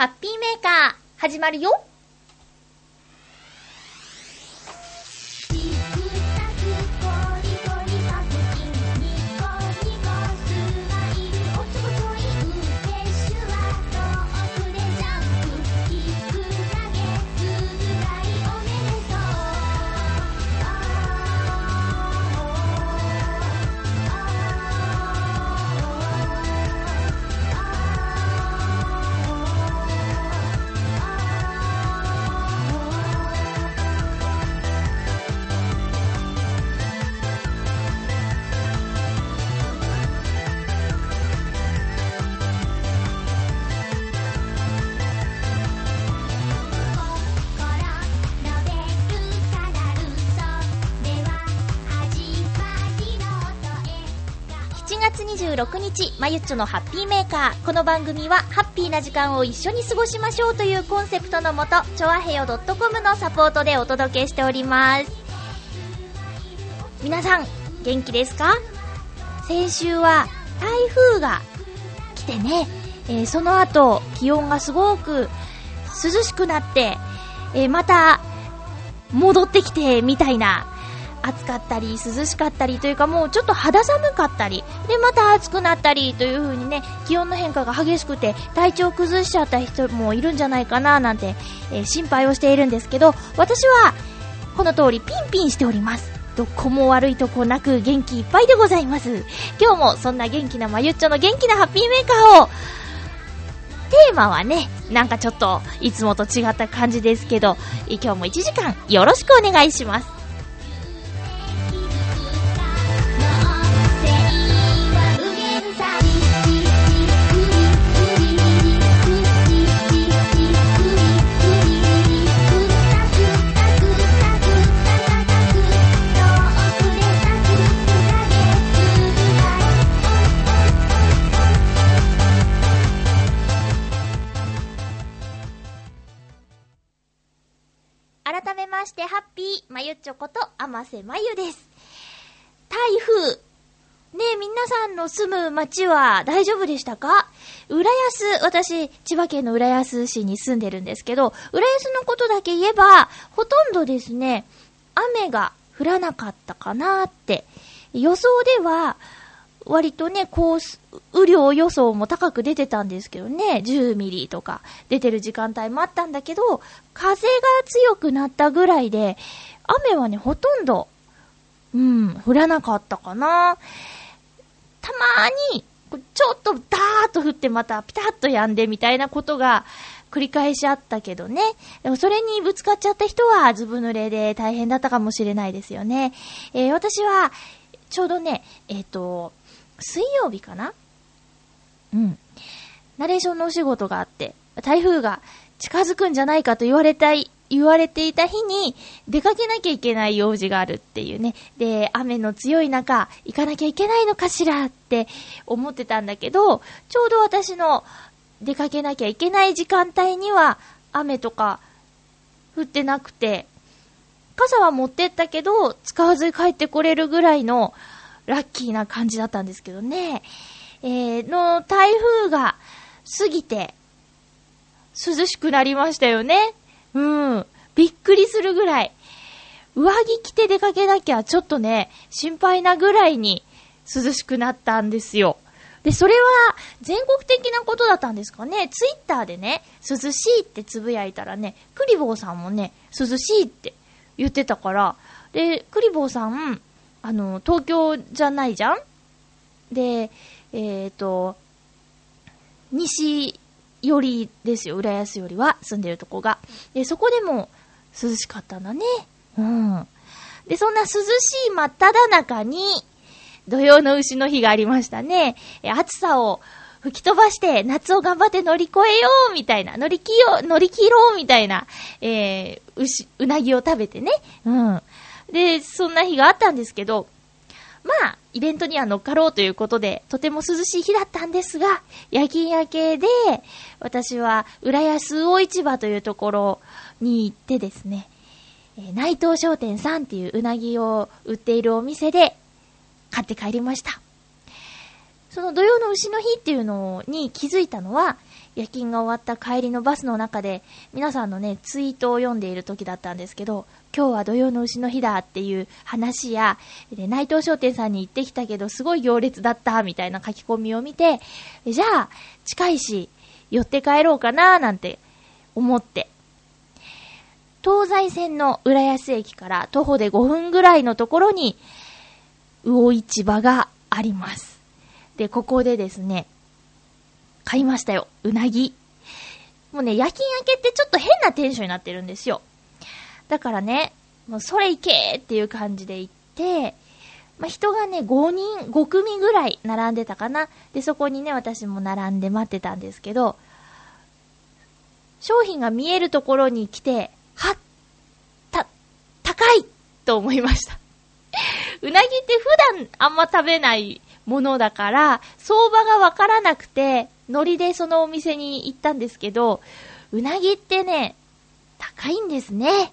ハッピーメーカー、始まるよ。日、まゆっちょのハッピーメーカー。この番組は、ハッピーな時間を一緒に過ごしましょうというコンセプトのもと、ちょあへよ .com のサポートでお届けしております。皆さん、元気ですか？先週は、台風が来てね、えー、その後、気温がすごく涼しくなって、えー、また、戻ってきて、みたいな暑かったり涼しかったりというかもうちょっと肌寒かったりでまた暑くなったりという風にね気温の変化が激しくて体調崩しちゃった人もいるんじゃないかななんて、えー、心配をしているんですけど私はこの通りピンピンしておりますどこも悪いとこなく元気いっぱいでございます今日もそんな元気なまゆっちょの元気なハッピーメーカーをテーマはね、なんかちょっといつもと違った感じですけど、今日も1時間よろしくお願いします。あませまゆです。台風。ねえ、皆さんの住む町は大丈夫でしたか？浦安、私、千葉県の浦安市に住んでるんですけど、浦安のことだけ言えば、ほとんどですね、雨が降らなかったかなって。予想では、割とね、こう、雨量予想も高く出てたんですけどね、10ミリとか出てる時間帯もあったんだけど、風が強くなったぐらいで、雨はね、ほとんど、うん、降らなかったかな。たまーに、ちょっとダーッと降ってまたピタッと止んでみたいなことが繰り返しあったけどね。でもそれにぶつかっちゃった人はずぶ濡れで大変だったかもしれないですよね。えー、私は、ちょうどね、えっ、ー、と、水曜日かなうん。ナレーションのお仕事があって、台風が近づくんじゃないかと言われたい、言われていた日に出かけなきゃいけない用事があるっていうね。で、雨の強い中、行かなきゃいけないのかしらって思ってたんだけど、ちょうど私の出かけなきゃいけない時間帯には雨とか降ってなくて、傘は持ってったけど、使わずに帰ってこれるぐらいのラッキーな感じだったんですけどね。えー、の台風が過ぎて、涼しくなりましたよね。うん。びっくりするぐらい。上着着て出かけなきゃちょっとね、心配なぐらいに涼しくなったんですよ。で、それは全国的なことだったんですかね。ツイッターでね、涼しいってつぶやいたらね、クリボーさんもね、涼しいって言ってたから、で、クリボーさん、あの、東京じゃないじゃん？で、えっ、ー、と、西寄りですよ、浦安よりは、住んでるとこが。で、そこでも涼しかったんだね。うん。で、そんな涼しい真っ只中に、土曜の牛の日がありましたね。え暑さを吹き飛ばして、夏を頑張って乗り越えようみたいな、乗り切よう、乗り切ろうみたいな、えー、牛、うなぎを食べてね。うん。で、そんな日があったんですけど、まあ、イベントには乗っかろうということで、とても涼しい日だったんですが、夜勤明けで、私は、浦安大市場というところに行ってですね、え内藤商店さんっていううなぎを売っているお店で、買って帰りました。その土曜の牛の日っていうのに気づいたのは、夜勤が終わった帰りのバスの中で、皆さんのね、ツイートを読んでいる時だったんですけど、今日は土曜の牛の日だっていう話や、で内藤商店さんに行ってきたけど、すごい行列だった、みたいな書き込みを見て、じゃあ、近いし、寄って帰ろうかな、なんて思って。東西線の浦安駅から徒歩で5分ぐらいのところに、魚市場があります。で、ここでですね、買いましたよ。うなぎ。もうね、夜勤明けってちょっと変なテンションになってるんですよ。だからね、もうそれ行けっていう感じで行って、まあ、人がね、5人、5組ぐらい並んでたかな。で、そこにね、私も並んで待ってたんですけど、商品が見えるところに来て、はっ、た、高いと思いました。うなぎって普段あんま食べないものだから、相場がわからなくて、ノリでそのお店に行ったんですけど、うなぎってね、高いんですね。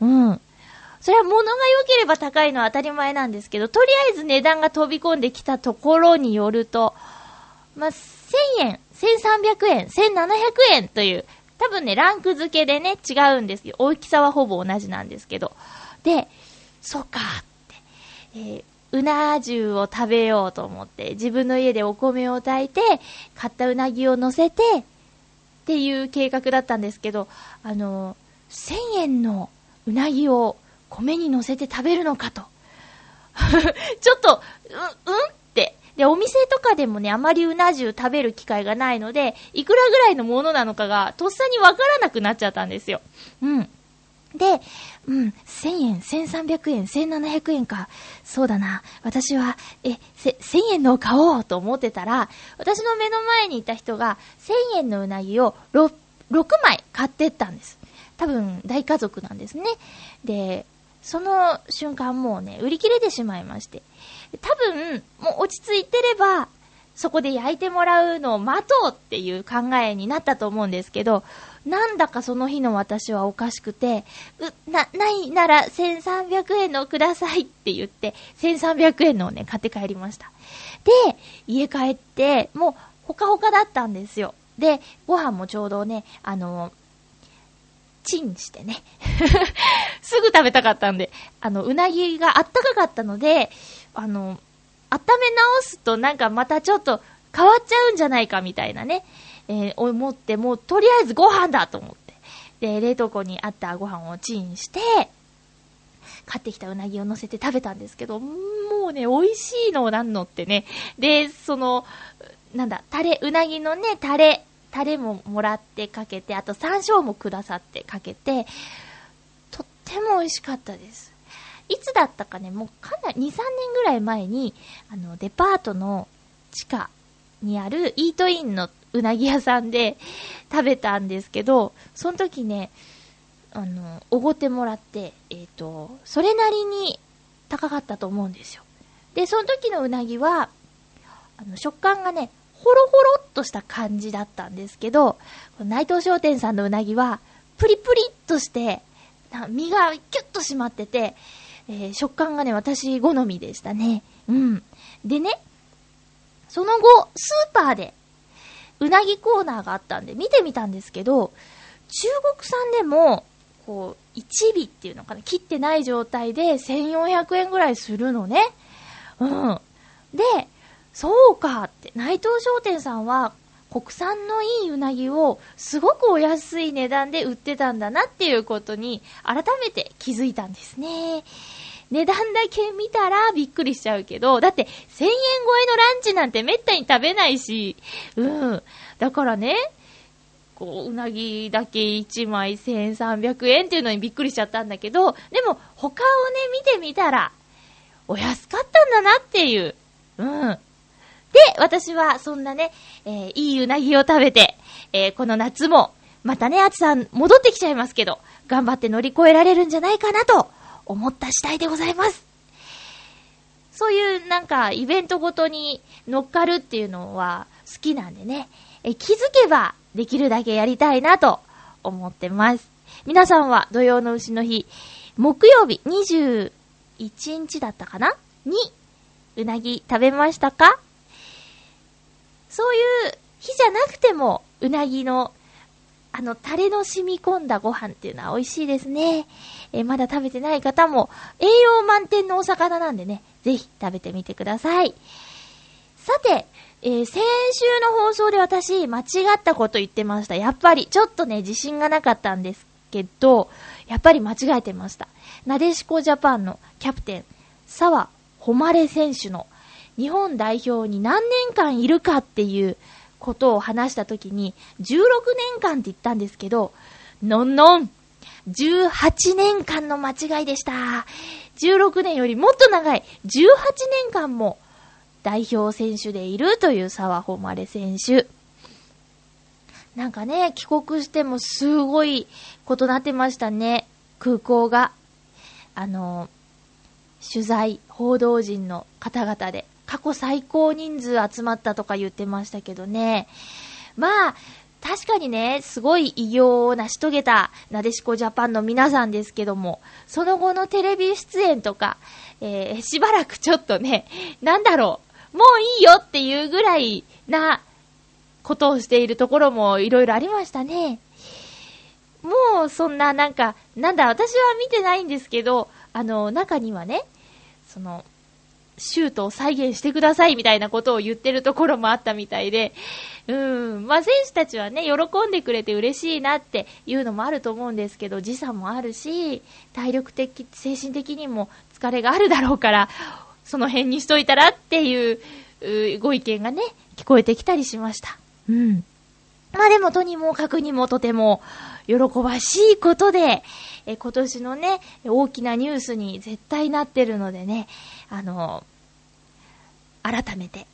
うん。それは物が良ければ高いのは当たり前なんですけど、とりあえず値段が飛び込んできたところによると、まあ、1000円、1300円、1700円という、多分ね、ランク付けでね、違うんですよ。大きさはほぼ同じなんですけど。で、そうかって、えー、うな重を食べようと思って、自分の家でお米を炊いて、買ったうなぎを乗せて、っていう計画だったんですけど、あの、1000円のうなぎを米に乗せて食べるのかと。ちょっと、う、うんって。で、お店とかでもね、あまりうな重食べる機会がないので、いくらぐらいのものなのかが、とっさにわからなくなっちゃったんですよ。うん。で、うん、1000円、1300円、1700円か。そうだな。私は、え、せ、1000円のを買おうと思ってたら、私の目の前にいた人が、1000円のうなぎを 6, 6枚買ってったんです。多分、大家族なんですね。で、その瞬間もうね、売り切れてしまいまして。多分、もう落ち着いてれば、そこで焼いてもらうのを待とうっていう考えになったと思うんですけど、なんだかその日の私はおかしくて、う、な、ないなら1300円のくださいって言って、1300円のをね、買って帰りました。で、家帰って、もう、ほかほかだったんですよ。で、ご飯もちょうどね、あの、チンしてね。すぐ食べたかったんで、あの、うなぎがあったかかったので、あの、温め直すとなんかまたちょっと変わっちゃうんじゃないかみたいなね。えー、思って、もうとりあえずご飯だと思って。で、冷凍庫にあったご飯をチンして、買ってきたうなぎを乗せて食べたんですけど、もうね、美味しいのなんのってね。で、その、なんだ、タレ、うなぎのね、タレ、タレももらってかけて、あと山椒もくださってかけて、とっても美味しかったです。いつだったかね、もうかなり、2、3年ぐらい前に、あの、デパートの地下にあるイートインのうなぎ屋さんで食べたんですけど、その時ね、あの、おごってもらって、えっ、ー、と、それなりに高かったと思うんですよ。で、その時のうなぎは、あの、食感がね、ほろほろっとした感じだったんですけど、内藤商店さんのうなぎは、プリプリっとして、身がキュッと締まってて、えー、食感がね、私好みでしたね。うん。でね、その後、スーパーでうなぎコーナーがあったんで見てみたんですけど、中国産でも、こう、1尾っていうのかな、切ってない状態で1400円ぐらいするのね。うん。で、そうかって、内藤商店さんは国産のいいうなぎをすごくお安い値段で売ってたんだなっていうことに改めて気づいたんですね。値段だけ見たらびっくりしちゃうけど、だって1000円超えのランチなんてめったに食べないし、うん。だからね、こう、うなぎだけ1枚1300円っていうのにびっくりしちゃったんだけど、でも他をね、見てみたら、お安かったんだなっていう。うん。で、私はそんなね、えー、いいうなぎを食べて、えー、この夏も、またね、暑さん戻ってきちゃいますけど、頑張って乗り越えられるんじゃないかなと思った次第でございます。そういうなんかイベントごとに乗っかるっていうのは好きなんでね、え気づけばできるだけやりたいなと思ってます。皆さんは土曜の牛の日、木曜日21日だったかな？に、うなぎ食べましたか？そういう火じゃなくても、うなぎの、あの、タレの染み込んだご飯っていうのは美味しいですね。えー、まだ食べてない方も、栄養満点のお魚なんでね、ぜひ食べてみてください。さて、えー、先週の放送で私、間違ったこと言ってました。やっぱり、ちょっとね、自信がなかったんですけど、やっぱり間違えてました。なでしこジャパンのキャプテン、沢誉選手の日本代表に何年間いるかっていうことを話したときに、16年間って言ったんですけど、のんのん !18 年間の間違いでした。16年よりもっと長い、18年間も代表選手でいるという沢誉選手。なんかね、帰国してもすごいことなってましたね。空港が。あの、取材、報道陣の方々で過去最高人数集まったとか言ってましたけどね。まあ、確かにね、すごい偉業を成し遂げたなでしこジャパンの皆さんですけども、その後のテレビ出演とか、えー、しばらくちょっとね、なんだろう、もういいよっていうぐらいなことをしているところもいろいろありましたね。もうそんななんか、なんだ、私は見てないんですけど、あの、中にはね、その、シュートを再現してくださいみたいなことを言ってるところもあったみたいで、うん、まあ、選手たちはね、喜んでくれて嬉しいなっていうのもあると思うんですけど、時差もあるし、体力的、精神的にも疲れがあるだろうから、その辺にしといたらっていううご意見がね、聞こえてきたりしました。うん。まあでもとにもかくにもとても喜ばしいことで、え今年のね、大きなニュースに絶対なってるのでね、あの、改めて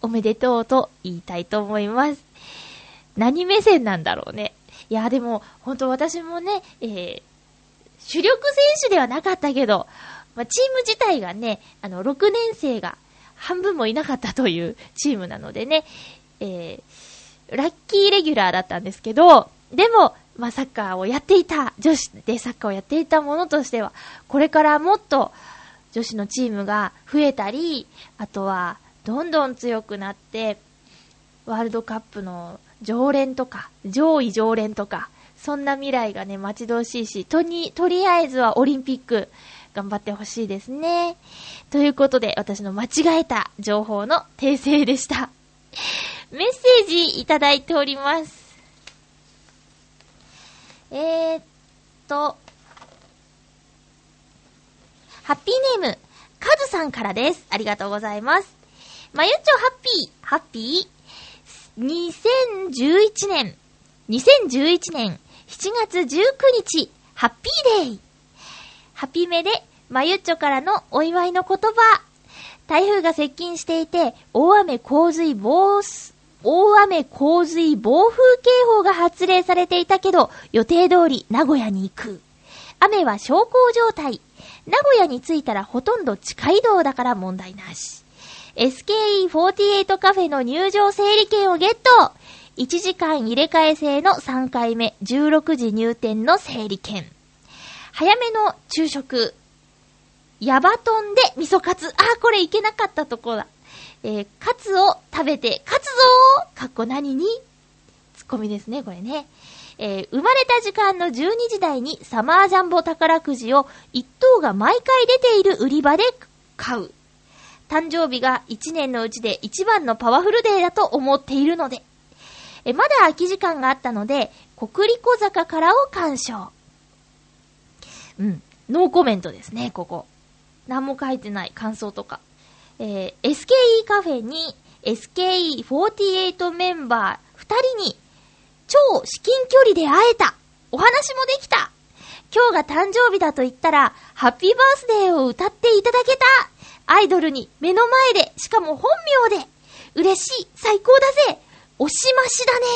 おめでとうと言いたいと思います。何目線なんだろうね。いや、でも、本当私もね、えー、主力選手ではなかったけど、まあ、チーム自体がね、あの、6年生が半分もいなかったというチームなのでね、えー、ラッキーレギュラーだったんですけど、でも、まあ、サッカーをやっていた、女子でサッカーをやっていたものとしては、これからもっと女子のチームが増えたり、あとは、どんどん強くなって、ワールドカップの常連とか、上位常連とか、そんな未来がね、待ち遠しいし、とに、とりあえずはオリンピック、頑張ってほしいですね。ということで、私の間違えた情報の訂正でした。メッセージいただいております。えー、っと、ハッピーネーム、カズさんからです。ありがとうございます。まゆっちょハッピー、ハッピー、2011年、2011年7月19日、ハッピーデイ。ハピメで、まゆっちょからのお祝いの言葉。台風が接近していて、大雨洪水防大雨洪水暴風警報が発令されていたけど、予定通り名古屋に行く。雨は小康状態。名古屋に着いたらほとんど地下移動だから問題なし。SKE48 カフェの入場整理券をゲット !1 時間入れ替え制の3回目、16時入店の整理券。早めの昼食。ヤバトンで味噌カツ。あ、これいけなかったとこだ。えー、カツを食べて、カツぞーかっこ何に？ツッコミですね、これね。えー、生まれた時間の12時台にサマージャンボ宝くじを1等が毎回出ている売り場で買う。誕生日が1年のうちで一番のパワフルデーだと思っているので。えまだ空き時間があったので、国立小坂からを鑑賞。うん。ノーコメントですね、ここ。何も書いてない感想とか。えー、SKE カフェに SKE48 メンバー2人に超至近距離で会えたお話もできた今日が誕生日だと言ったら、ハッピーバースデーを歌っていただけたアイドルに目の前で、しかも本名で嬉しい最高だぜ押しましだね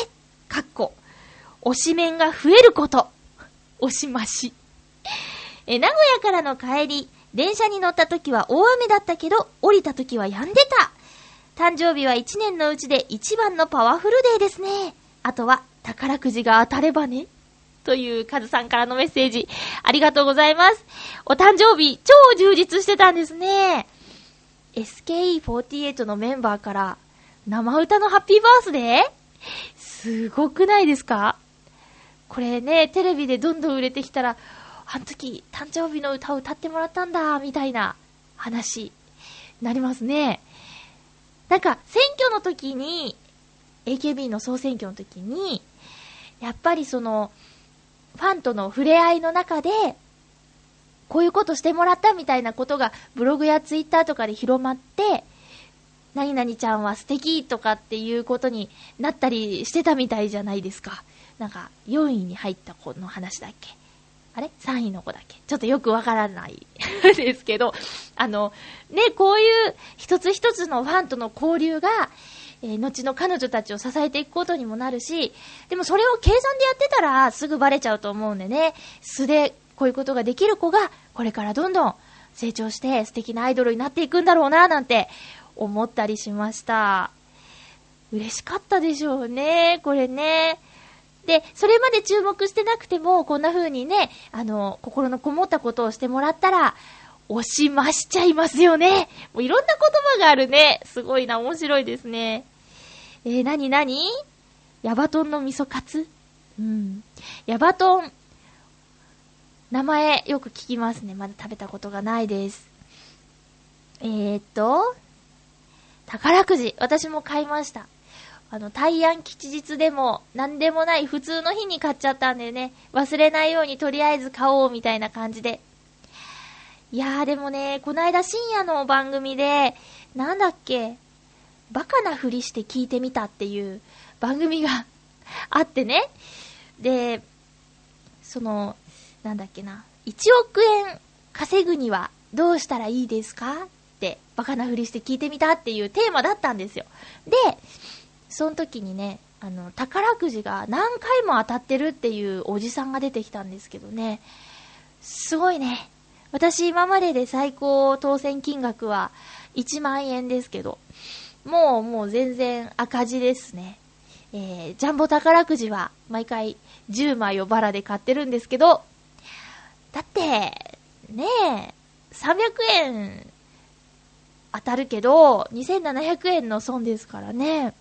かっこ。推し面が増えること。押しまし。え、名古屋からの帰り、電車に乗った時は大雨だったけど、降りた時は止んでた。誕生日は1年のうちで一番のパワフルデーですね。あとは、宝くじが当たればね。というカズさんからのメッセージ、ありがとうございます。お誕生日、超充実してたんですね。SKE48 のメンバーから、生歌のハッピーバースデー？すごくないですか？これね、テレビでどんどん売れてきたら、あの時、誕生日の歌を歌ってもらったんだ、みたいな話、なりますね。なんか、選挙の時に、AKB の総選挙の時に、やっぱりその、ファンとの触れ合いの中で、こういうことしてもらったみたいなことがブログやツイッターとかで広まって、何々ちゃんは素敵とかっていうことになったりしてたみたいじゃないですか。なんか、4位に入った子の話だっけあれ ?3 位の子だっけ？ちょっとよくわからない ですけど、あの、ね、こういう一つ一つのファンとの交流が、えー、後の彼女たちを支えていくことにもなるし、でもそれを計算でやってたらすぐバレちゃうと思うんでね、素でこういうことができる子が、これからどんどん成長して素敵なアイドルになっていくんだろうな、なんて思ったりしました。嬉しかったでしょうね、これね。で、それまで注目してなくても、こんな風にね、あの、心のこもったことをしてもらったら、押しましちゃいますよね。もういろんな言葉があるね。すごいな、面白いですね。えー、なになにヤバトンの味噌カツ？うん。ヤバトン。名前よく聞きますね。まだ食べたことがないです。えー、っと、宝くじ。私も買いました。あの、大安吉日でも、なんでもない普通の日に買っちゃったんでね、忘れないようにとりあえず買おうみたいな感じで。いやーでもね、こないだ深夜の番組で、なんだっけ、バカなふりして聞いてみたっていう番組が あってね。で、その、なんだっけな、1億円稼ぐにはどうしたらいいですかって、バカなふりして聞いてみたっていうテーマだったんですよ。で、その時にね、あの、宝くじが何回も当たってるっていうおじさんが出てきたんですけどね、すごいね。私今までで最高当選金額は1万円ですけど、もうもう全然赤字ですね。えー、ジャンボ宝くじは毎回10枚をバラで買ってるんですけど、だって、ねえ、300円当たるけど、2700円の損ですからね。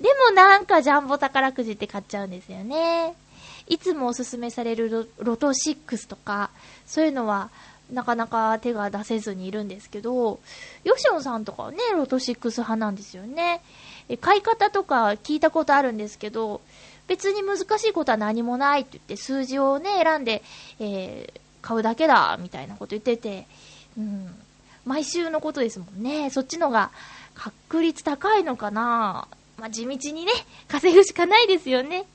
でもなんかジャンボ宝くじって買っちゃうんですよね。いつもおすすめされるロト6とか、そういうのはなかなか手が出せずにいるんですけど、ヨシオンさんとかはね、ロト6派なんですよね。買い方とか聞いたことあるんですけど、別に難しいことは何もないって言って数字をね、選んで、えー、買うだけだ、みたいなこと言ってて、うん、毎週のことですもんね。そっちのが確率高いのかなまあ、地道にね、稼ぐしかないですよね。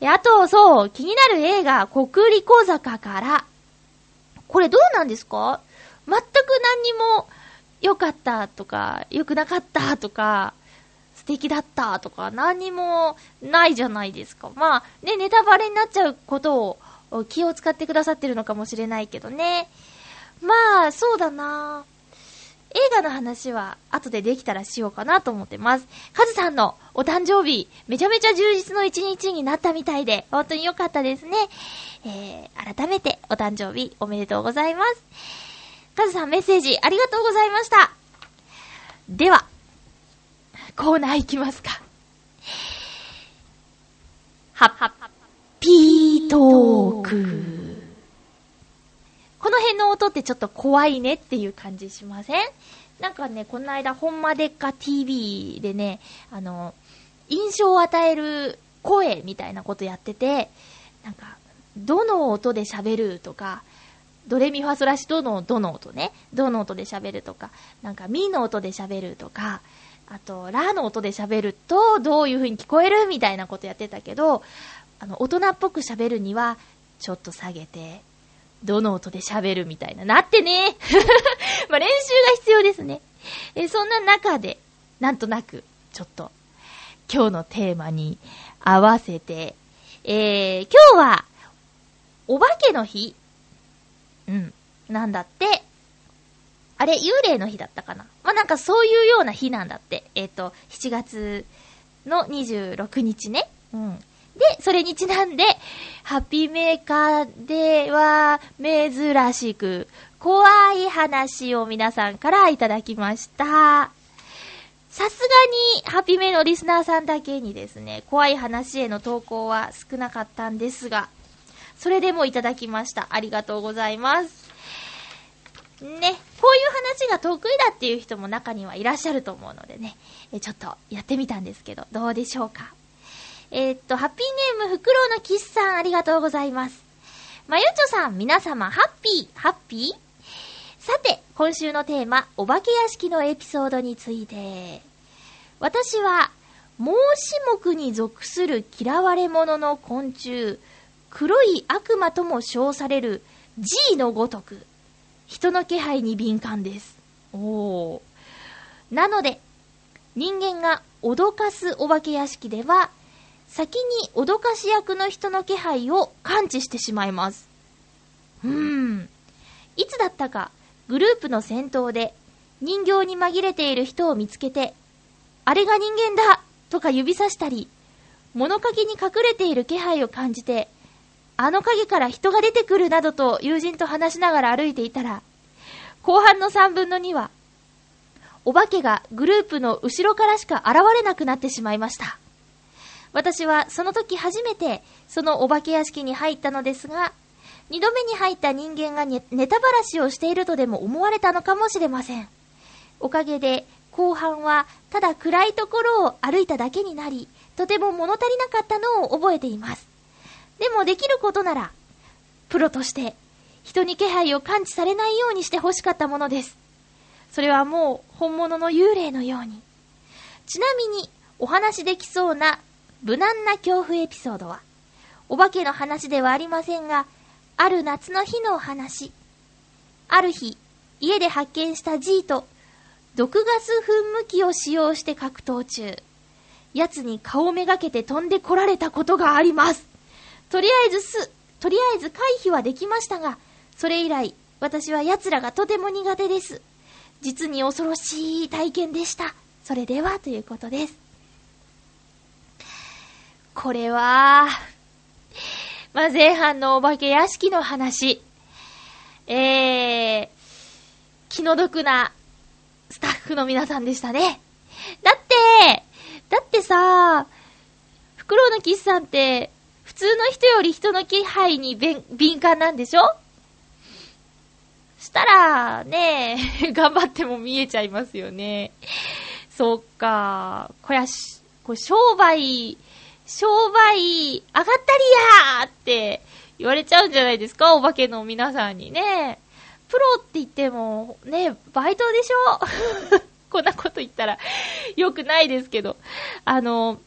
あと、そう、気になる映画、国立小坂から、これどうなんですか？全く何にも良かったとか、良くなかったとか、素敵だったとか、何にもないじゃないですか。まあ、ね、ネタバレになっちゃうことを気を使ってくださってるのかもしれないけどね。まあ、そうだな映画の話は後でできたらしようかなと思ってます。カズさんのお誕生日、めちゃめちゃ充実の一日になったみたいで、本当に良かったですね。えー、改めてお誕生日おめでとうございます。カズさんメッセージありがとうございました。では、コーナー行きますか。はっはっ、ピートーク。この辺の音ってちょっと怖いねっていう感じしません？なんかね、この間、ほんまでっか TV でね、あの、印象を与える声みたいなことやってて、なんか、どの音で喋るとか、ドレミファソラシドのどの音ね、どの音で喋るとか、なんかミの音で喋るとか、あと、ラの音で喋るとどういう風に聞こえるみたいなことやってたけど、あの、大人っぽく喋るには、ちょっと下げて、どの音で喋るみたいな。なってね まあ練習が必要ですね。えそんな中で、なんとなく、ちょっと、今日のテーマに合わせて、えー、今日は、お化けの日うん。なんだって。あれ、幽霊の日だったかなまあ、なんかそういうような日なんだって。えっ、ー、と、7月の26日ね。うん。で、それにちなんで、ハッピーメーカーでは珍しく、怖い話を皆さんからいただきました。さすがに、ハピメのリスナーさんだけにですね、怖い話への投稿は少なかったんですが、それでもいただきました。ありがとうございます。ね、こういう話が得意だっていう人も中にはいらっしゃると思うのでね、ちょっとやってみたんですけど、どうでしょうか？えー、っと、ハッピーネーム、フクロウのキスさん、ありがとうございます。まゆちょさん、皆様、ハッピー、ハッピー？さて、今週のテーマ、お化け屋敷のエピソードについて。私は、孟子目に属する嫌われ者の昆虫、黒い悪魔とも称される G のごとく、人の気配に敏感です。おー。なので、人間が脅かすお化け屋敷では、先に脅かし役の人の気配を感知してしまいます。うーん。いつだったか、グループの先頭で人形に紛れている人を見つけて、あれが人間だとか指さしたり、物陰に隠れている気配を感じて、あの影から人が出てくるなどと友人と話しながら歩いていたら、後半の3分の2は、お化けがグループの後ろからしか現れなくなってしまいました。私はその時初めてそのお化け屋敷に入ったのですが、二度目に入った人間がネタばらしをしているとでも思われたのかもしれません。おかげで、後半はただ暗いところを歩いただけになり、とても物足りなかったのを覚えています。でもできることなら、プロとして人に気配を感知されないようにして欲しかったものです。それはもう本物の幽霊のように。ちなみに、お話できそうな無難な恐怖エピソードは、お化けの話ではありませんが、ある夏の日のお話。ある日、家で発見した G と、毒ガス噴霧器を使用して格闘中。奴に顔めがけて飛んでこられたことがあります。とりあえずす、とりあえず回避はできましたが、それ以来、私は奴らがとても苦手です。実に恐ろしい体験でした。それでは、ということです。これは、まあ、前半のお化け屋敷の話。えー、気の毒なスタッフの皆さんでしたね。だって、だってさ、フクロウのキスさんって、普通の人より人の気配に敏感なんでしょ？したら、ね 頑張っても見えちゃいますよね。そっか。こやし、これ商売、商売、上がったりやーって言われちゃうんじゃないですかお化けの皆さんにね。プロって言っても、ね、バイトでしょ？こんなこと言ったら、よくないですけど。あの、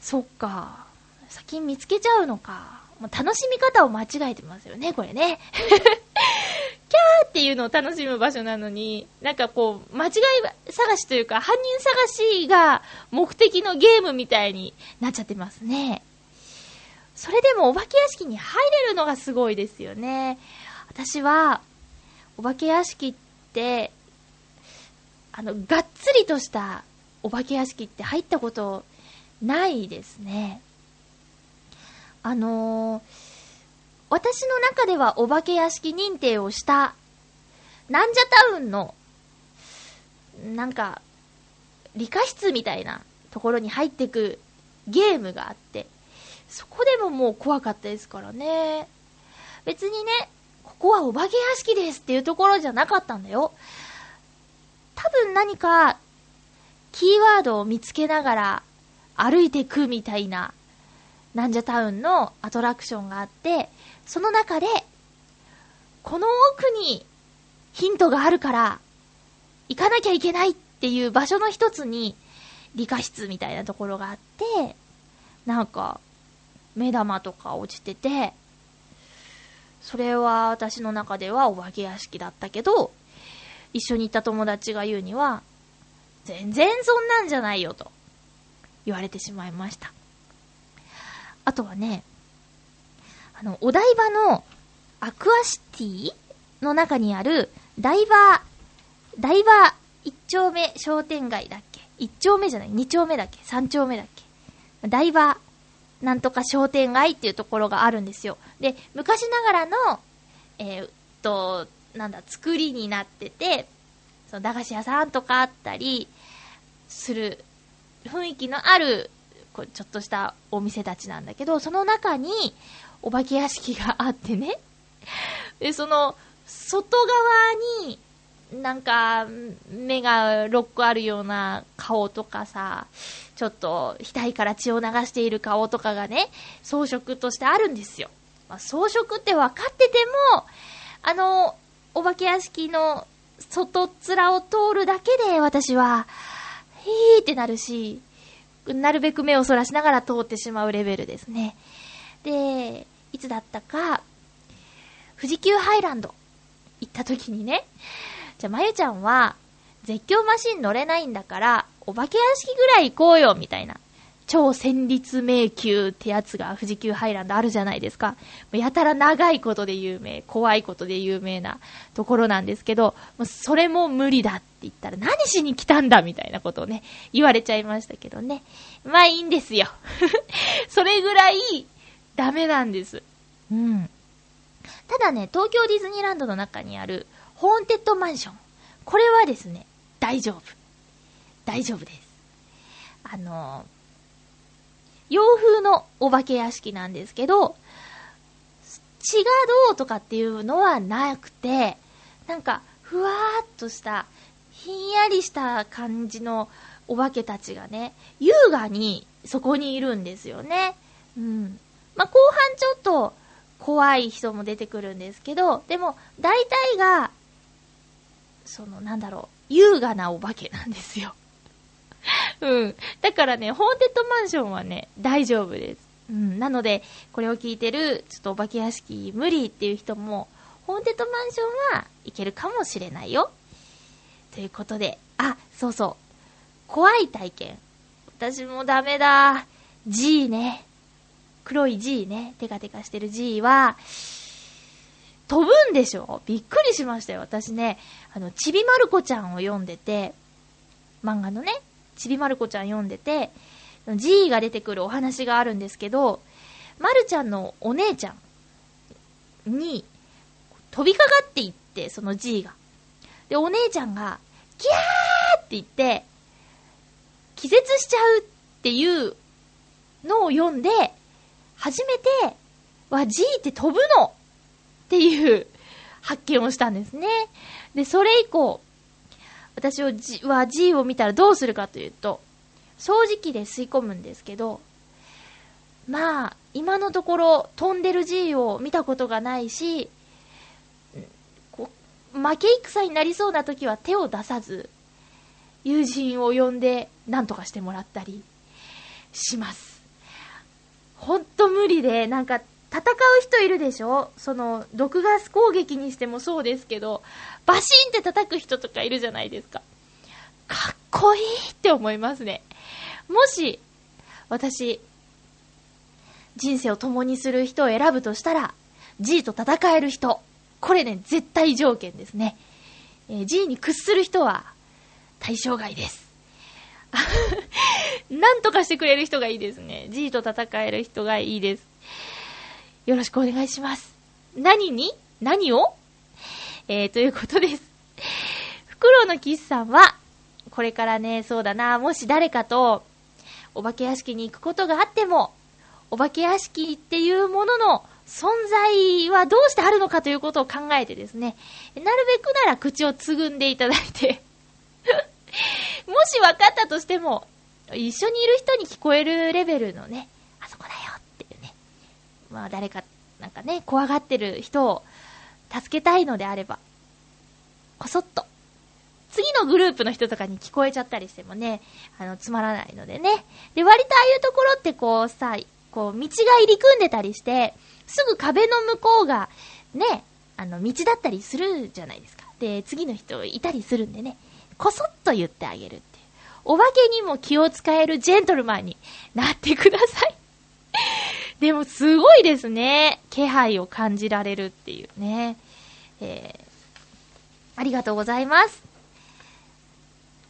そっか。先見つけちゃうのか。もう楽しみ方を間違えてますよね、これね。キャーっていうのを楽しむ場所なのに、なんかこう、間違い探しというか、犯人探しが目的のゲームみたいになっちゃってますね。それでもお化け屋敷に入れるのがすごいですよね。私は、お化け屋敷って、あの、がっつりとしたお化け屋敷って入ったことないですね。あのー私の中ではお化け屋敷認定をした、なんじゃタウンの、なんか、理科室みたいなところに入ってくゲームがあって、そこでももう怖かったですからね。別にね、ここはお化け屋敷ですっていうところじゃなかったんだよ。多分何か、キーワードを見つけながら歩いてくみたいな、なんじゃタウンのアトラクションがあって、その中で、この奥にヒントがあるから、行かなきゃいけないっていう場所の一つに、理科室みたいなところがあって、なんか、目玉とか落ちてて、それは私の中ではお化け屋敷だったけど、一緒に行った友達が言うには、全然そんなんじゃないよと言われてしまいました。あとはね、あの、お台場のアクアシティの中にある、ダイバー、ダイバー一丁目商店街だっけ？一丁目じゃない？二丁目だっけ？三丁目だっけ？ダイバーなんとか商店街っていうところがあるんですよ。で、昔ながらの、えー、っと、なんだ、作りになってて、その駄菓子屋さんとかあったり、する雰囲気のある、こうちょっとしたお店たちなんだけど、その中にお化け屋敷があってね。で、その、外側に、なんか、目が6個あるような顔とかさ、ちょっと額から血を流している顔とかがね、装飾としてあるんですよ。まあ、装飾って分かってても、あの、お化け屋敷の外面を通るだけで私は、ヒーってなるし、なるべく目をそらしながら通ってしまうレベルですね。で、いつだったか、富士急ハイランド行った時にね、じゃあ、まゆちゃんは、絶叫マシン乗れないんだから、お化け屋敷ぐらい行こうよ、みたいな。超戦慄迷宮ってやつが富士急ハイランドあるじゃないですか。やたら長いことで有名、怖いことで有名なところなんですけど、それも無理だって言ったら何しに来たんだみたいなことをね、言われちゃいましたけどね。まあいいんですよ。それぐらいダメなんです。うん。ただね、東京ディズニーランドの中にあるホーンテッドマンション。これはですね、大丈夫。大丈夫です。あの、洋風のお化け屋敷なんですけど、血がどうとかっていうのはなくて、なんか、ふわーっとした、ひんやりした感じのお化けたちがね、優雅にそこにいるんですよね。うん。まあ、後半ちょっと怖い人も出てくるんですけど、でも、大体が、その、なんだろう、優雅なお化けなんですよ。うん。だからね、ホーンテッドマンションはね、大丈夫です。うん。なので、これを聞いてる、ちょっとお化け屋敷無理っていう人も、ホーンテッドマンションはいけるかもしれないよ。ということで、あ、そうそう。怖い体験。私もダメだ。G ね。黒い G ね。テカテカしてる G は、飛ぶんでしょ？びっくりしましたよ。私ね、あの、ちびまる子ちゃんを読んでて、漫画のね、ちびまる子ちゃん読んでて、G が出てくるお話があるんですけど、まるちゃんのお姉ちゃんに飛びかかっていって、その G が。で、お姉ちゃんが、キャーって言って、気絶しちゃうっていうのを読んで、初めて、わ、G って飛ぶのっていう発見をしたんですね。で、それ以降、私は G, は G を見たらどうするかというと、掃除機で吸い込むんですけど、まあ、今のところ飛んでる G を見たことがないし、こ負け戦になりそうな時は手を出さず、友人を呼んで何とかしてもらったりします。ほんと無理で、なんか戦う人いるでしょ？その、毒ガス攻撃にしてもそうですけど、バシンって叩く人とかいるじゃないですか。かっこいいって思いますね。もし、私、人生を共にする人を選ぶとしたら、G と戦える人。これね、絶対条件ですね。えー、G に屈する人は、対象外です。なんとかしてくれる人がいいですね。G と戦える人がいいです。よろしくお願いします。何に？何を？えー、ということです。フクロウのキスさんは、これからね、そうだな、もし誰かと、お化け屋敷に行くことがあっても、お化け屋敷っていうものの存在はどうしてあるのかということを考えてですね、なるべくなら口をつぐんでいただいて もし分かったとしても、一緒にいる人に聞こえるレベルのね、あそこだよっていうねまあ誰か、なんかね、怖がってる人を助けたいのであれば、こそっと、次のグループの人とかに聞こえちゃったりしてもね、あの、つまらないのでね。で、割とああいうところってこうさ、こう、道が入り組んでたりして、すぐ壁の向こうが、ね、あの、道だったりするじゃないですか。で、次の人いたりするんでね、こそっと言ってあげるって。お化けにも気を使えるジェントルマンになってください。でもすごいですね。気配を感じられるっていうね。えー、ありがとうございます。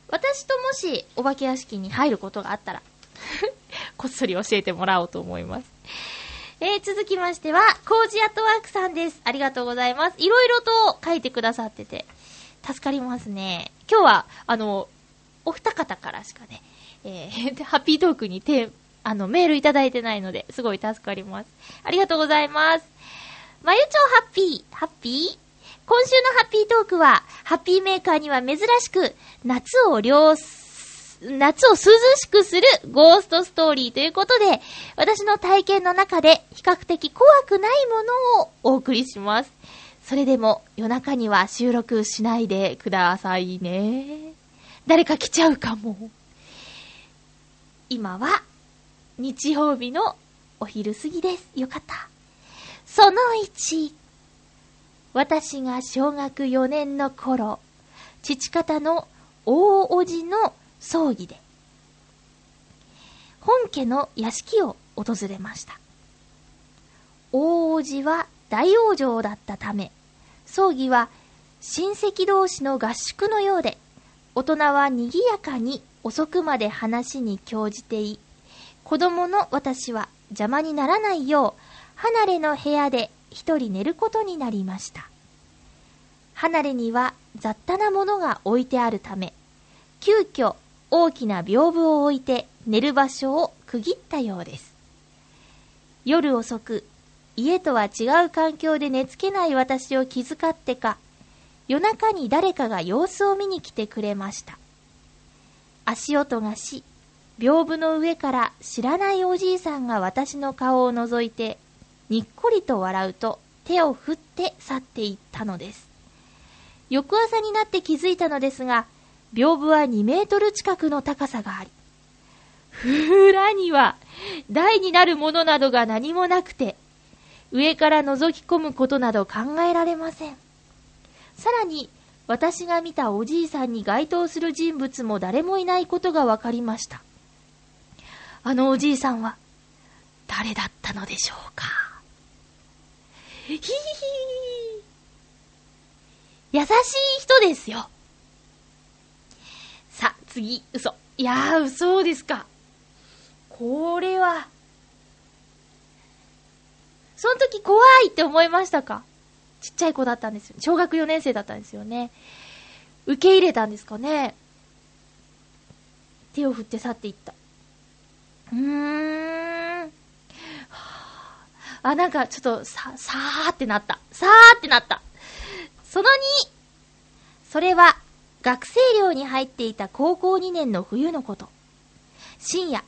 私ともしお化け屋敷に入ることがあったら こっそり教えてもらおうと思います。えー、続きましては、コージアットワークさんです。ありがとうございます。いろいろと書いてくださってて、助かりますね。今日は、あの、お二方からしかね、えー、ハッピートークにて、あの、メールいただいてないので、すごい助かります。ありがとうございます。まゆちょハッピー、ハッピー？今週のハッピートークは、ハッピーメーカーには珍しく、夏を涼夏を涼しくするゴーストストーリーということで、私の体験の中で比較的怖くないものをお送りします。それでも夜中には収録しないでくださいね。誰か来ちゃうかも。今は日曜日のお昼過ぎです。よかった。その1。私が小学4年の頃、父方の大叔父の葬儀で、本家の屋敷を訪れました。大叔父は大往生だったため、葬儀は親戚同士の合宿のようで、大人は賑やかに遅くまで話に興じてい、子供の私は邪魔にならないよう、離れの部屋で一人寝ることになりました。離れには雑多なものが置いてあるため、急遽大きな屏風を置いて寝る場所を区切ったようです。夜遅く、家とは違う環境で寝つけない私を気遣ってか、夜中に誰かが様子を見に来てくれました。足音がし、屏風の上から知らないおじいさんが私の顔を覗いて、にっこりと笑うと手を振って去っていったのです。翌朝になって気づいたのですが、屏風は2メートル近くの高さがあり、裏には台になるものなどが何もなくて、上から覗き込むことなど考えられません。さらに、私が見たおじいさんに該当する人物も誰もいないことが分かりました。あのおじいさんは、誰だったのでしょうか。ひひひ優しい人ですよ。さあ、次、嘘。いやー、嘘ですか。これは、その時怖いって思いましたか？ちっちゃい子だったんですよ。小学4年生だったんですよね。受け入れたんですかね？手を振って去っていった。うーん。あ、なんかちょっと、さ、さーってなった。さーってなった。その2、それは学生寮に入っていた高校2年の冬のこと。深夜、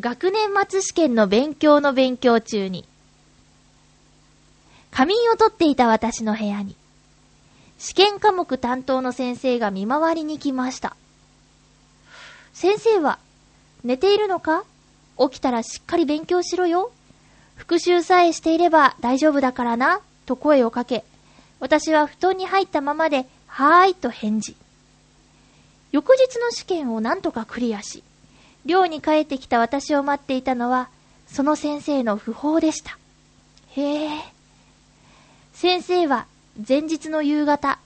学年末試験の勉強の勉強中に、仮眠をとっていた私の部屋に、試験科目担当の先生が見回りに来ました。先生は、寝ているのか？起きたらしっかり勉強しろよ。復習さえしていれば大丈夫だからな、と声をかけ、私は布団に入ったままで、はーいと返事。翌日の試験を何とかクリアし、寮に帰ってきた私を待っていたのは、その先生の訃報でした。へえ。先生は前日の夕方、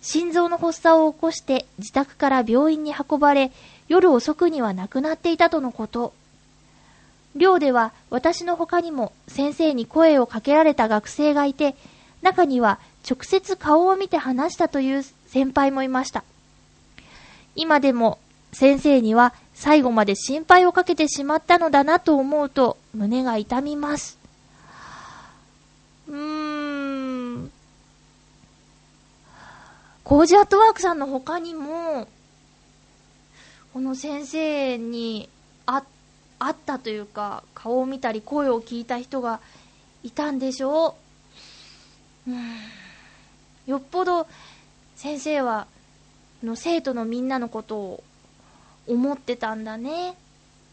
心臓の発作を起こして自宅から病院に運ばれ、夜遅くには亡くなっていたとのこと。寮では私の他にも先生に声をかけられた学生がいて、中には直接顔を見て話したという先輩もいました。今でも先生には最後まで心配をかけてしまったのだなと思うと胸が痛みます。うーコージアットワークさんの他にも、この先生に会ったというか、顔を見たり声を聞いた人がいたんでしょう。うん。よっぽど先生はの生徒のみんなのことを思ってたんだね。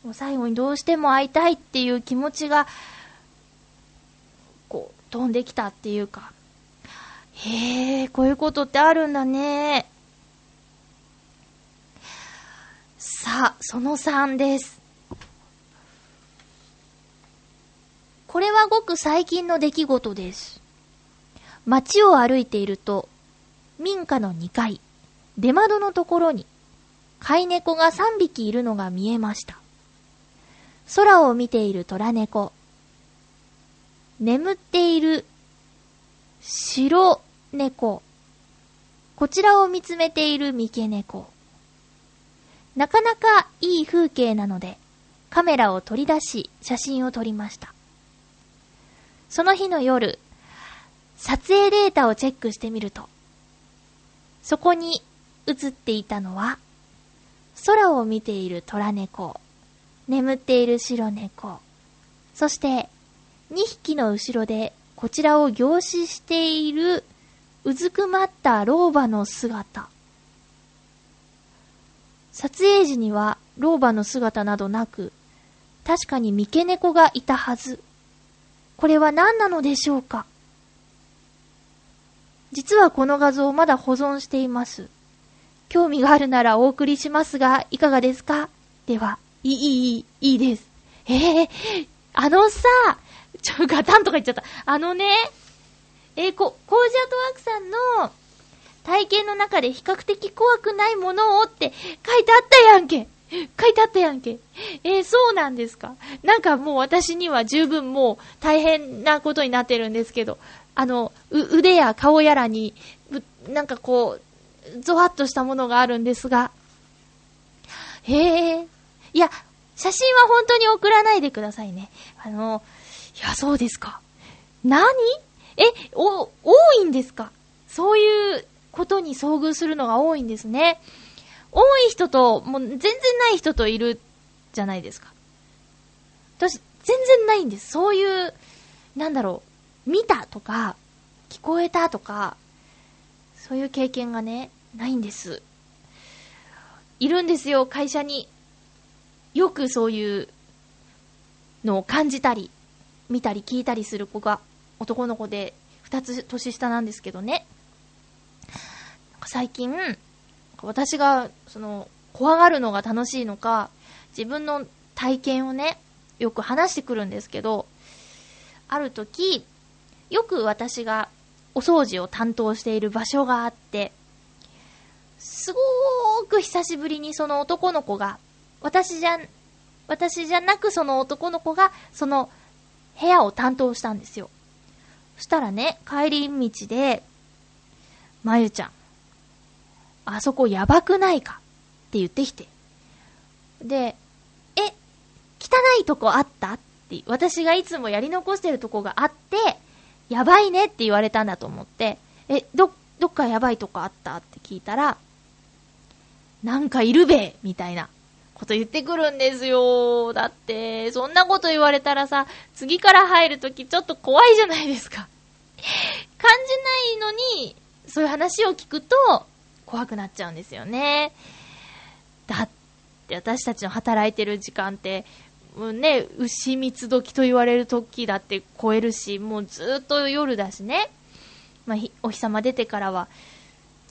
もう最後にどうしても会いたいっていう気持ちが、こう、飛んできたっていうか。へえ、こういうことってあるんだね。さあ、その3です。これはごく最近の出来事です。街を歩いていると、民家の2階、出窓のところに、飼い猫が3匹いるのが見えました。空を見ている虎猫。眠っている白猫。こちらを見つめている三毛猫。なかなかいい風景なので、カメラを取り出し、写真を撮りました。その日の夜、撮影データをチェックしてみると、そこに映っていたのは、空を見ている虎猫、眠っている白猫、そして2匹の後ろでこちらを凝視しているうずくまった老婆の姿。撮影時には老婆の姿などなく、確かに三毛猫がいたはず。これは何なのでしょうか？実はこの画像まだ保存しています。興味があるならお送りしますが、いかがですか？では、いい、いい、いいです。ええー、あのさ、ちょ、ガタンとか言っちゃった。あのね、えー、こ、コージアートワークさんの体験の中で比較的怖くないものをって書いてあったやんけ。書いてあったやんけ。えー、そうなんですか。なんかもう私には十分もう大変なことになってるんですけど、あの、腕や顔やらに、なんかこう、ゾワッとしたものがあるんですが。へえ。いや、写真は本当に送らないでくださいね。あの、いや、そうですか。何？え、お、多いんですか？そういうことに遭遇するのが多いんですね。多い人と、もう全然ない人といるじゃないですか。私、全然ないんです。そういう、なんだろう、見たとか、聞こえたとか、そういう経験がね、ないんです。いるんですよ、会社に。よくそういうのを感じたり、見たり聞いたりする子が、男の子で、二つ年下なんですけどね。最近、私が、その、怖がるのが楽しいのか、自分の体験をね、よく話してくるんですけど、ある時、よく私がお掃除を担当している場所があって、すごーく久しぶりにその男の子が、私じゃ、私じゃなくその男の子が、その部屋を担当したんですよ。そしたらね、帰り道で、まゆちゃん、あそこやばくないか？って言ってきて。で、え、汚いとこあった？って、私がいつもやり残してるとこがあって、やばいね？って言われたんだと思って、え、ど、どっかやばいとこあった？って聞いたら、なんかいるべ！みたいな。こと言ってくるんですよ。だって、そんなこと言われたらさ、次から入るときちょっと怖いじゃないですか。感じないのに、そういう話を聞くと、怖くなっちゃうんですよね。だって私たちの働いてる時間って、もうね、牛蜜時と言われる時だって超えるし、もうずっと夜だしね。まあ、お日様出てからは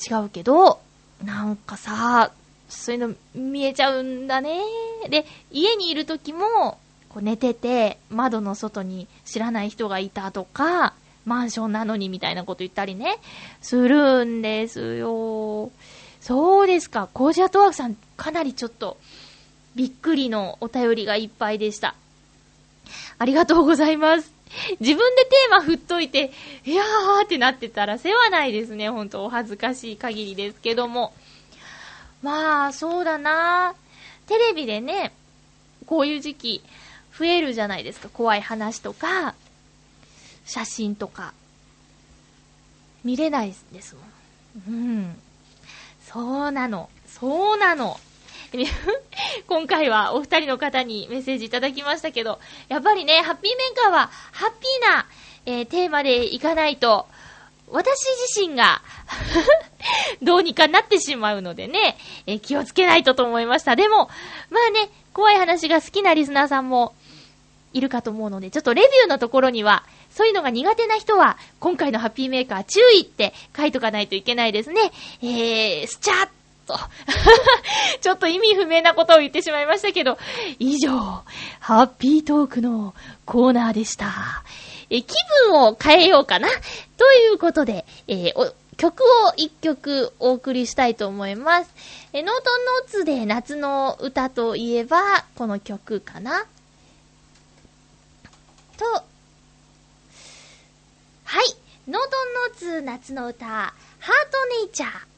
違うけど、なんかさ、そういうの見えちゃうんだね。で、家にいる時も、こう寝てて、窓の外に知らない人がいたとか、マンションなのにみたいなこと言ったりね、するんですよ。そうですか。コージアトワークさん、かなりちょっと、びっくりのお便りがいっぱいでした。ありがとうございます。自分でテーマ振っといて、いやーってなってたら世話ないですね。ほんとお恥ずかしい限りですけども。まあ、そうだなテレビでね、こういう時期増えるじゃないですか。怖い話とか、写真とか、見れないですもん。うん。そうなの。そうなの。今回はお二人の方にメッセージいただきましたけど、やっぱりね、ハッピーメーカーはハッピーな、えー、テーマでいかないと、私自身が どうにかなってしまうのでね、え、気をつけないとと思いました。でも、まあね、怖い話が好きなリスナーさんもいるかと思うので、ちょっとレビューのところには、そういうのが苦手な人は、今回のハッピーメーカー注意って書いとかないといけないですね。えー、スチャッと。ちょっと意味不明なことを言ってしまいましたけど、以上、ハッピートークのコーナーでした。え、気分を変えようかな？ということで、えー、曲を一曲お送りしたいと思います。え、ノートンノーツで夏の歌といえば、この曲かな？と、はい。ノートンノーツ夏の歌、ハートネイチャー。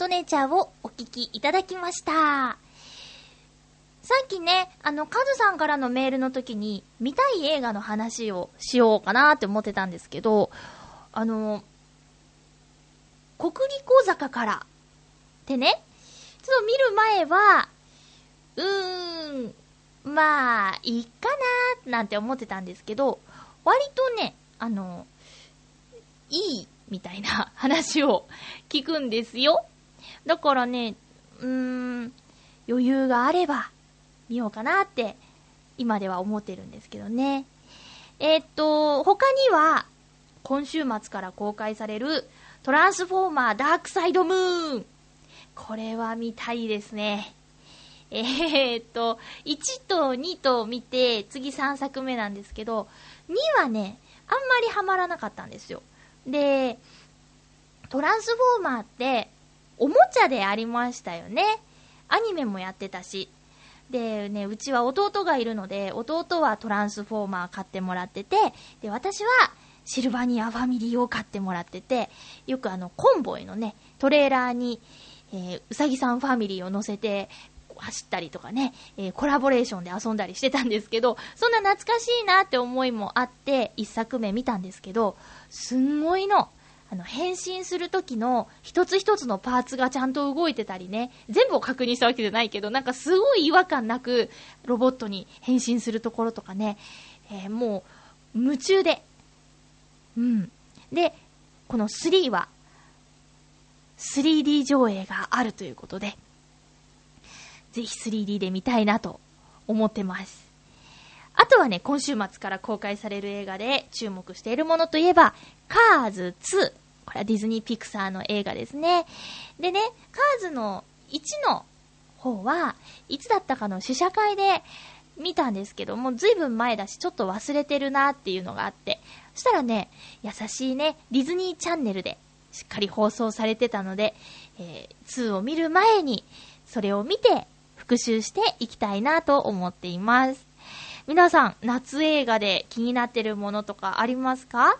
トネイチャーをお聞きいただきました。さっきね、あの、カズさんからのメールの時に、見たい映画の話をしようかなって思ってたんですけど、あの、国立講坂からってね、ちょっと見る前は、うーん、まあ、いいかななんて思ってたんですけど、割とね、あの、いいみたいな話を聞くんですよ。だからね、うーん、余裕があれば見ようかなって今では思ってるんですけどね。えー、っと、他には今週末から公開されるトランスフォーマーダークサイドムーン。これは見たいですね。えー、っと、1と2と見て、次3作目なんですけど、2はね、あんまりハマらなかったんですよ。で、トランスフォーマーって、おもちゃでありましたよね。アニメもやってたし。でね、うちは弟がいるので、弟はトランスフォーマー買ってもらってて、で、私はシルバニアファミリーを買ってもらってて、よくあの、コンボイのね、トレーラーに、えー、うさぎさんファミリーを乗せて、走ったりとかね、えー、コラボレーションで遊んだりしてたんですけど、そんな懐かしいなって思いもあって、一作目見たんですけど、すんごいの。あの、変身する時の一つ一つのパーツがちゃんと動いてたりね、全部を確認したわけじゃないけど、なんかすごい違和感なくロボットに変身するところとかね、えー、もう夢中で。うん。で、この3は 3D 上映があるということで、ぜひ 3D で見たいなと思ってます。あとはね、今週末から公開される映画で注目しているものといえば、カーズ2。これはディズニーピクサーの映画ですね。でね、カーズの1の方は、いつだったかの試写会で見たんですけども、ずいぶん前だし、ちょっと忘れてるなっていうのがあって、そしたらね、優しいね、ディズニーチャンネルでしっかり放送されてたので、えー、2を見る前に、それを見て、復習していきたいなと思っています。皆さん、夏映画で気になってるものとかありますか？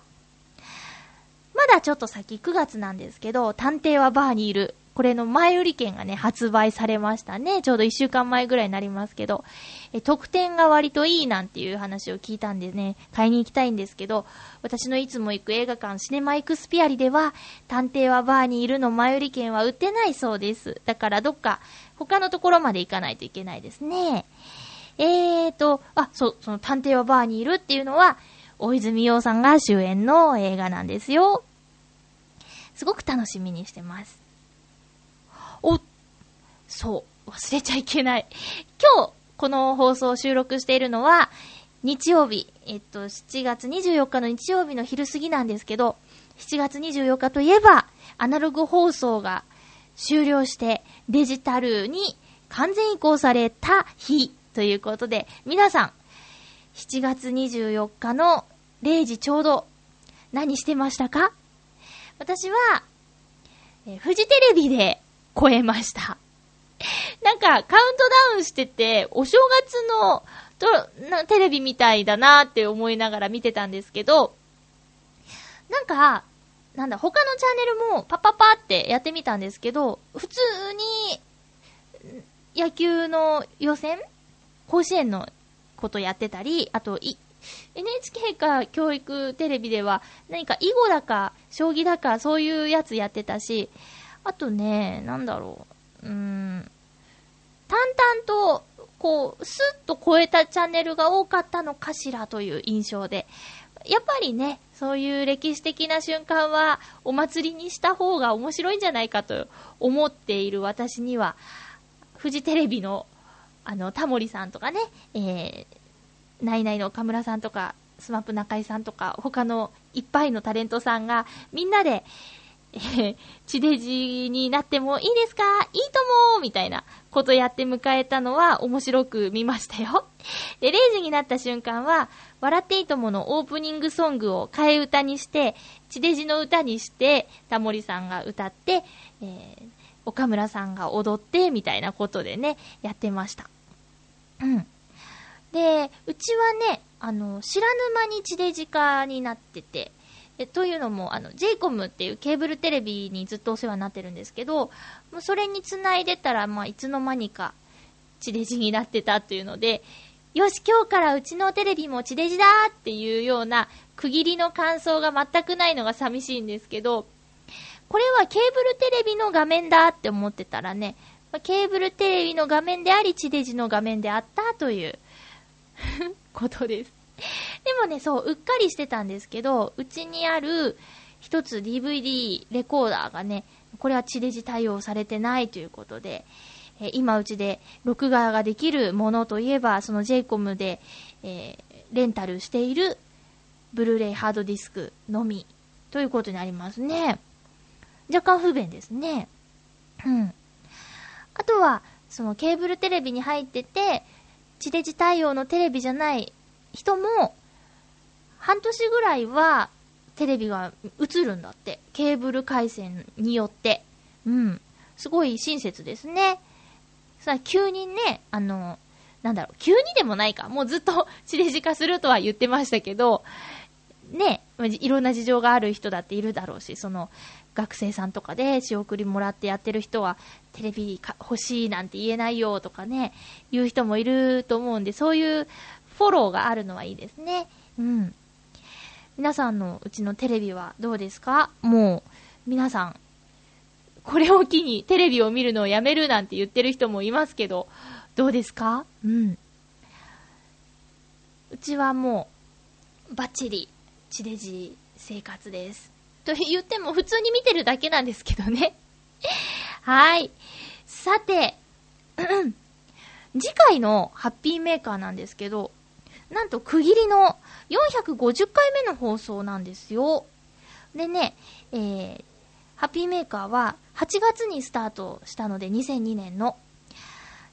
まだちょっと先9月なんですけど、探偵はバーにいる。これの前売り券がね、発売されましたね。ちょうど1週間前ぐらいになりますけど、え、特典が割といいなんていう話を聞いたんでね、買いに行きたいんですけど、私のいつも行く映画館シネマイクスピアリでは、探偵はバーにいるの前売り券は売ってないそうです。だからどっか他のところまで行かないといけないですね。えーと、あ、そう、その探偵はバーにいるっていうのは、大泉洋さんが主演の映画なんですよ。すごく楽しみにしてます。お、そう、忘れちゃいけない。今日、この放送を収録しているのは、日曜日、えっと、7月24日の日曜日の昼過ぎなんですけど、7月24日といえば、アナログ放送が終了してデジタルに完全移行された日ということで、皆さん、7月24日の0時ちょうど何してましたか？私は、えフジテレビで超えました。なんか、カウントダウンしてて、お正月のとテレビみたいだなって思いながら見てたんですけど、なんか、なんだ、他のチャンネルもパパパってやってみたんですけど、普通に、野球の予選甲子園のことやってたり、あと、NHK か教育テレビでは何か囲碁だか将棋だかそういうやつやってたし、あとね、なんだろう、うーん、淡々と、こう、スッと超えたチャンネルが多かったのかしらという印象で、やっぱりね、そういう歴史的な瞬間はお祭りにした方が面白いんじゃないかと思っている私には、フジテレビの、あの、タモリさんとかね、えー、ナイナイの岡村さんとか、 SMAP 中居さんとか、他のいっぱいのタレントさんが、みんなで、えー、地デジになってもいいですか？いいともみたいなことやって迎えたのは面白く見ましたよ。で、0時になった瞬間は、笑っていいとものオープニングソングを替え歌にして、地デジの歌にして、タモリさんが歌って、えー、岡村さんが踊って、みたいなことでね、やってました。うん。で、うちはね、あの、知らぬ間に地デジ化になってて、えというのも、あの、JCOM っていうケーブルテレビにずっとお世話になってるんですけど、もうそれに繋いでたら、まあ、いつの間にか、地デジになってたっていうので、よし、今日からうちのテレビも地デジだっていうような区切りの感想が全くないのが寂しいんですけど、これはケーブルテレビの画面だって思ってたらね、まケーブルテレビの画面であり、地デジの画面であったという ことです。でもね、そう、うっかりしてたんですけど、うちにある一つ DVD レコーダーがね、これは地デジ対応されてないということで、え、今うちで録画ができるものといえば、その JCOM で、えー、レンタルしているブルーレイハードディスクのみということになりますね。若干不便ですね。うん。あとは、そのケーブルテレビに入ってて、地デジ対応のテレビじゃない人も、半年ぐらいはテレビが映るんだって。ケーブル回線によって。うん。すごい親切ですね。さあ、急にね、あの、なんだろう、急にでもないか。もうずっと 地デジ化するとは言ってましたけど、ね、いろんな事情がある人だっているだろうし、その、学生さんとかで仕送りもらってやってる人は、テレビ欲しいなんて言えないよとかね、言う人もいると思うんで、そういうフォローがあるのはいいですね。うん。皆さんのうちのテレビはどうですか？もう、皆さん、これを機にテレビを見るのをやめるなんて言ってる人もいますけど、どうですか？うん。うちはもう、バッチリ、地デジ生活です。と言っても普通に見てるだけなんですけどね。はい。さて、次回のハッピーメーカーなんですけど、なんと区切りの450回目の放送なんですよ。でね、えー、ハッピーメーカーは8月にスタートしたので、2002年の。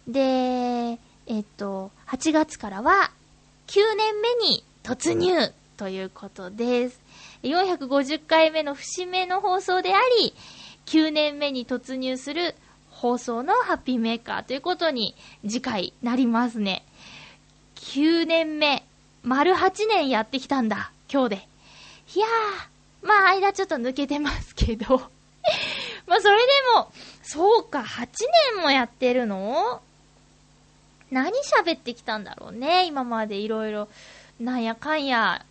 で、えっと、8月からは9年目に突入ということです。450回目の節目の放送であり、9年目に突入する放送のハッピーメーカーということに次回なりますね。9年目、丸8年やってきたんだ、今日で。いやー、まあ間ちょっと抜けてますけど。まあそれでも、そうか、8年もやってるの？何喋ってきたんだろうね、今までいろいろ。なんやかんや。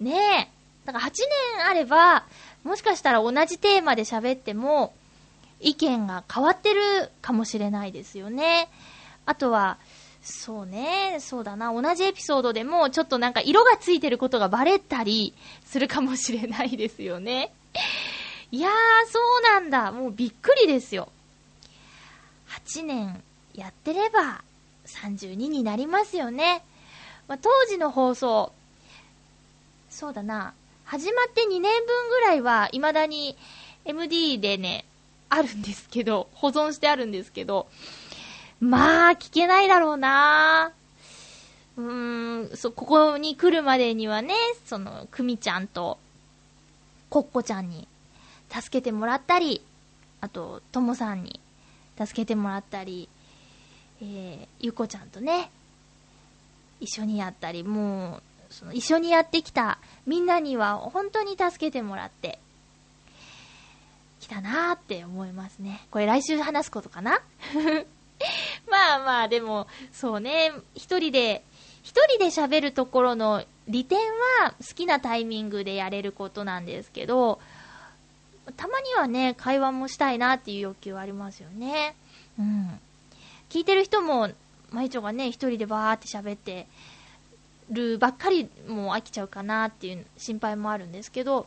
ねえ。だから8年あれば、もしかしたら同じテーマで喋っても、意見が変わってるかもしれないですよね。あとは、そうね、そうだな、同じエピソードでも、ちょっとなんか色がついてることがバレたりするかもしれないですよね。いやー、そうなんだ。もうびっくりですよ。8年やってれば、32になりますよね。まあ、当時の放送、そうだな、始まって2年分ぐらいは、未だに MD でね、あるんですけど、保存してあるんですけど、まあ、聞けないだろうな。うーん、そ、ここに来るまでにはね、その、くみちゃんと、コッコちゃんに、助けてもらったり、あと、ともさんに、助けてもらったり、えー、ゆこちゃんとね、一緒にやったり、もう、その一緒にやってきたみんなには本当に助けてもらって、来たなーって思いますね。これ来週話すことかな？まあまあ、でも、そうね、一人で、一人で喋るところの利点は好きなタイミングでやれることなんですけど、たまにはね、会話もしたいなっていう欲求はありますよね。うん。聞いてる人も、まゆちょがね、一人でバーって喋ってるばっかりもう飽きちゃうかなっていう心配もあるんですけど、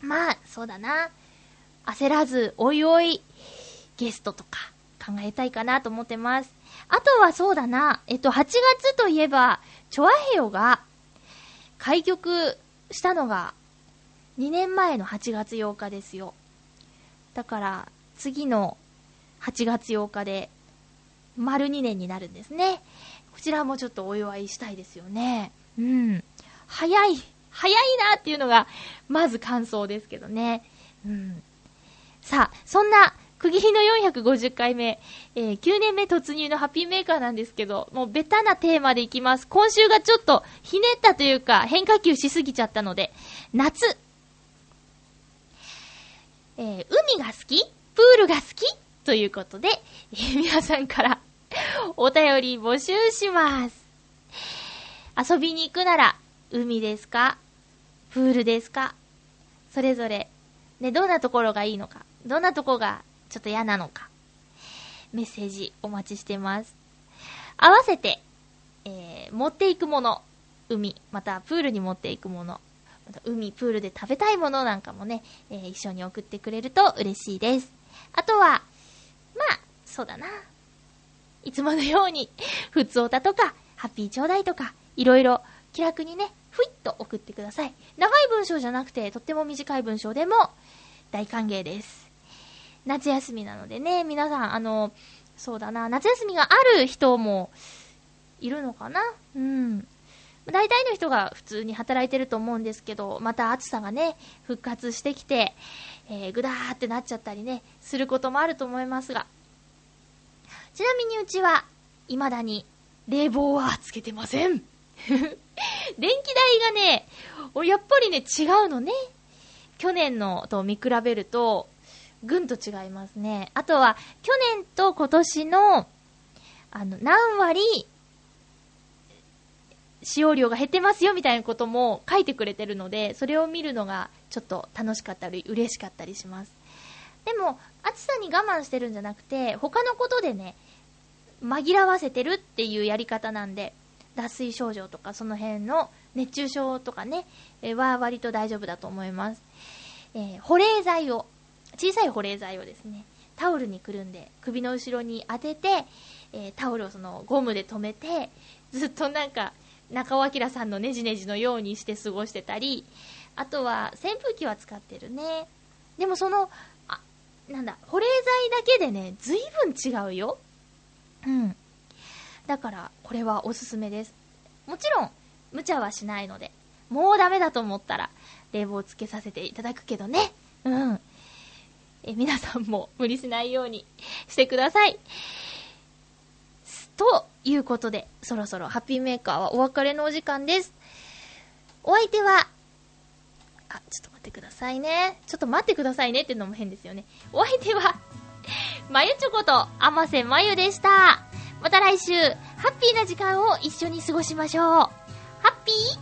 まあ、そうだな。焦らず、おいおい、ゲストとか考えたいかなと思ってます。あとはそうだな、えっと、8月といえば、チョアヘヨが開局したのが2年前の8月8日ですよ。だから、次の8月8日で、丸2年になるんですね。ちらもちょっとお祝いしたいですよね。うん。早い、早いなっていうのが、まず感想ですけどね。うん。さあ、そんな、区切りの450回目、えー、9年目突入のハッピーメーカーなんですけど、もうベタなテーマでいきます。今週がちょっとひねったというか、変化球しすぎちゃったので、夏。えー、海が好き？プールが好き？ということで、えー、皆さんから お便り募集します。遊びに行くなら、海ですか？プールですか？それぞれ、ね、どんなところがいいのか、どんなとこがちょっと嫌なのか、メッセージお待ちしてます。合わせて、えー、持っていくもの、海、またプールに持っていくもの、また海、プールで食べたいものなんかもね、えー、一緒に送ってくれると嬉しいです。あとは、まあ、そうだな。いつものように、ふつおたとか、ハッピーちょうだいとか、いろいろ気楽にね、ふいっと送ってください。長い文章じゃなくて、とっても短い文章でも大歓迎です。夏休みなのでね、皆さん、あの、そうだな、夏休みがある人もいるのかな？うん。大体の人が普通に働いてると思うんですけど、また暑さがね、復活してきて、えー、ぐだーってなっちゃったりね、することもあると思いますが、ちなみにうちは、未だに、冷房はつけてません。電気代がね、やっぱりね、違うのね。去年のと見比べると、ぐんと違いますね。あとは、去年と今年の、あの、何割、使用量が減ってますよみたいなことも書いてくれてるので、それを見るのがちょっと楽しかったり、嬉しかったりします。でも、暑さに我慢してるんじゃなくて、他のことでね、紛らわせてるっていうやり方なんで、脱水症状とかその辺の熱中症とかね、えは割と大丈夫だと思います。えー、保冷剤を、小さい保冷剤をですね、タオルにくるんで首の後ろに当てて、えー、タオルをそのゴムで留めて、ずっとなんか中尾明さんのネジネジのようにして過ごしてたり、あとは扇風機は使ってるね。でもそのあなんだ、保冷剤だけでね、随分違うよ。うん。だから、これはおすすめです。もちろん、無茶はしないので、もうダメだと思ったら、冷房つけさせていただくけどね。うん。え皆さんも無理しないように してください。ということで、そろそろハッピーメーカーはお別れのお時間です。お相手は、あ、ちょっと待ってくださいね。ちょっと待ってくださいねってのも変ですよね。お相手は、まゆちょこと、あませまゆでした。また来週、ハッピーな時間を一緒に過ごしましょう。ハッピー